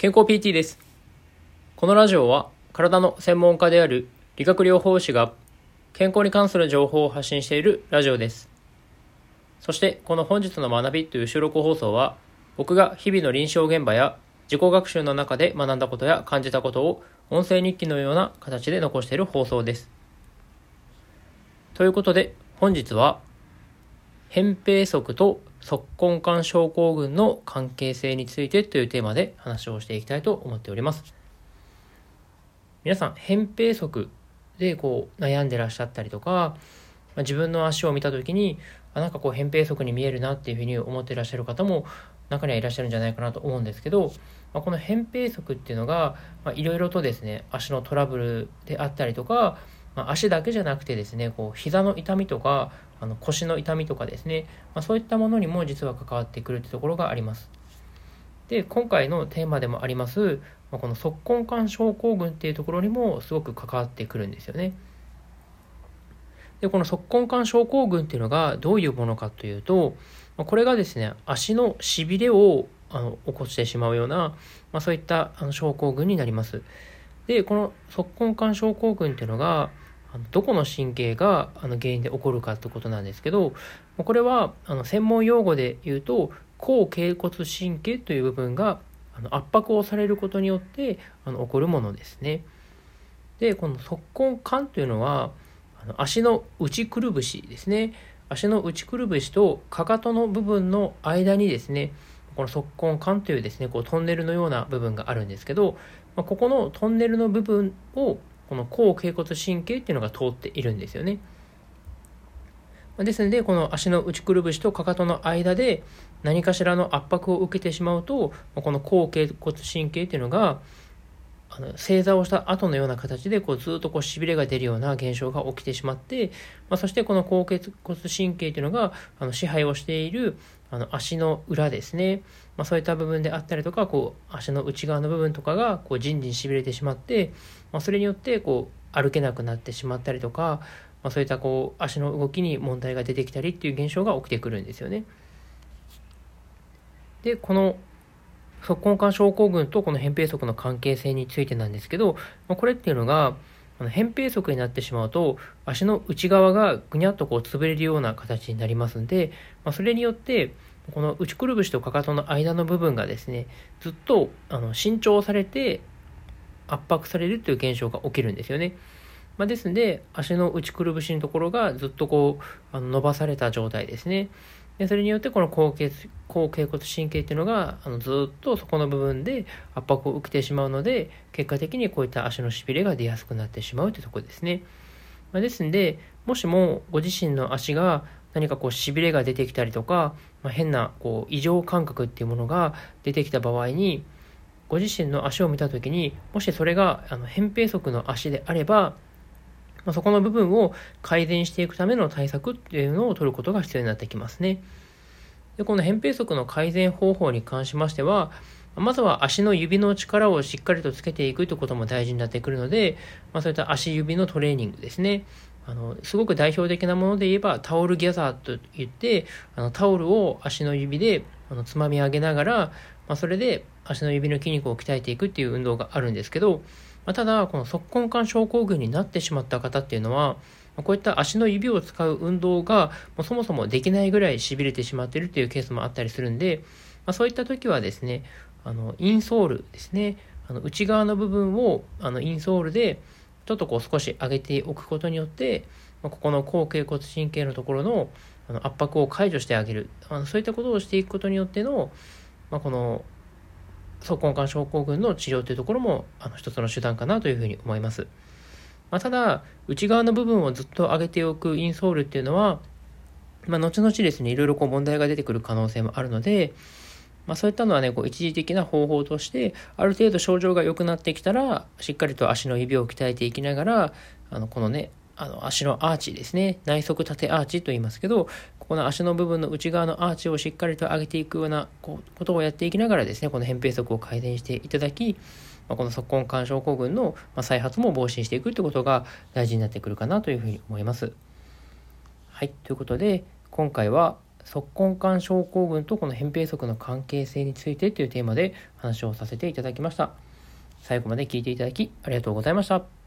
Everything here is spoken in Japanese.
健康 PT です。このラジオは体の専門家である理学療法士が健康に関する情報を発信しているラジオです。そしてこの本日の学びという収録放送は僕が日々の臨床現場や自己学習の中で学んだことや感じたことを音声日記のような形で残している放送です。ということで本日は扁平足と足根管症候群の関係性についてというテーマで話をしていきたいと思っております。皆さん、扁平足でこう悩んでらっしゃったりとか、自分の足を見た時に、あなんかこう扁平足に見えるなっていうふうに思っていらっしゃる方も中にはいらっしゃるんじゃないかなと思うんですけど、まあ、この扁平足っていうのがいろいろとですね、足のトラブルであったりとか、まあ、足だけじゃなくてですね、こう膝の痛みとか、あの腰の痛みとかですね、まあ、そういったものにも実は関わってくるってところがあります。で、今回のテーマでもあります、まあ、この足根管症候群っていうところにもすごく関わってくるんですよね。で、この足根管症候群っていうのがどういうものかというと、まあ、これがですね、足のしびれをあの起こしてしまうような、まあ、そういったあの症候群になります。で、この足根管症候群っていうのが、あのどこの神経があの原因で起こるかってことなんですけどこれはあの専門用語で言うと後頸骨神経という部分があの圧迫をされることによってあの起こるものですね。でこの足根管というのはあの足の内くるぶしですね足の内くるぶしとかかとの部分の間にですねこの足根管というですねこうトンネルのような部分があるんですけど、まあ、ここのトンネルの部分をこの後脛骨神経っていうのが通っているんですよね。ですので、この足の内くるぶしとかかとの間で何かしらの圧迫を受けてしまうと、この後脛骨神経っていうのが、あの正座をした後のような形でこうずっとこうしびれが出るような現象が起きてしまって、まあ、そしてこの後頸骨神経というのがあの支配をしているあの足の裏ですね、まあ、そういった部分であったりとかこう足の内側の部分とかがこうじんじんしびれてしまって、まあ、それによってこう歩けなくなってしまったりとか、まあ、そういったこう足の動きに問題が出てきたりっていう現象が起きてくるんですよね。でこの足根管症候群とこの扁平足の関係性についてなんですけど、まあ、これっていうのが扁平足になってしまうと足の内側がぐにゃっとこう潰れるような形になりますんで、まあ、それによってこの内くるぶしとかかとの間の部分がですねずっとあの伸長されて圧迫されるという現象が起きるんですよね。まあ、ですので足の内くるぶしのところがずっとこうあの伸ばされた状態ですね。でそれによってこの後頸後頸骨神経っていうのがあのずっとそこの部分で圧迫を受けてしまうので結果的にこういった足のしびれが出やすくなってしまうというところですね。まあ、ですのでもしもご自身の足が何かこうしびれが出てきたりとか、まあ、変なこう異常感覚っていうものが出てきた場合にご自身の足を見た時にもしそれがあの扁平足の足であればまあ、そこの部分を改善していくための対策っていうのを取ることが必要になってきますね。でこの扁平足の改善方法に関しましては、まずは足の指の力をしっかりとつけていくということも大事になってくるので、まあ、そういった足指のトレーニングですね。あのすごく代表的なもので言えばタオルギャザーといってあのタオルを足の指であのつまみ上げながら、まあ、それで足の指の筋肉を鍛えていくっていう運動があるんですけど、まあ、ただ、この足根管症候群になってしまった方っていうのは、こういった足の指を使う運動がもうそもそもできないぐらい痺れてしまっているっていうケースもあったりするんで、まあ、そういった時はですね、あのインソールですね、あの内側の部分をあのインソールでちょっとこう少し上げておくことによって、まあ、ここの後頸骨神経のところのあの圧迫を解除してあげる。あのそういったことをしていくことによっての、まあ、この足根管症候群の治療というところもあの一つの手段かなというふうに思います。まあ、ただ、内側の部分をずっと上げておくインソールっていうのは、まあ、後々ですね、いろいろこう問題が出てくる可能性もあるので、まあ、そういったのはね、こう一時的な方法として、ある程度症状が良くなってきたら、しっかりと足の指を鍛えていきながら、あの、このね、あの足のアーチですね内側縦アーチと言いますけどこの足の部分の内側のアーチをしっかりと上げていくようなことをやっていきながらですねこの扁平足を改善していただき、ま、この足根管症候群の再発も防止していくということが大事になってくるかなというふうに思います。はいということで今回は足根管症候群とこの扁平足の関係性についてというテーマで話をさせていただきました。最後まで聞いていただきありがとうございました。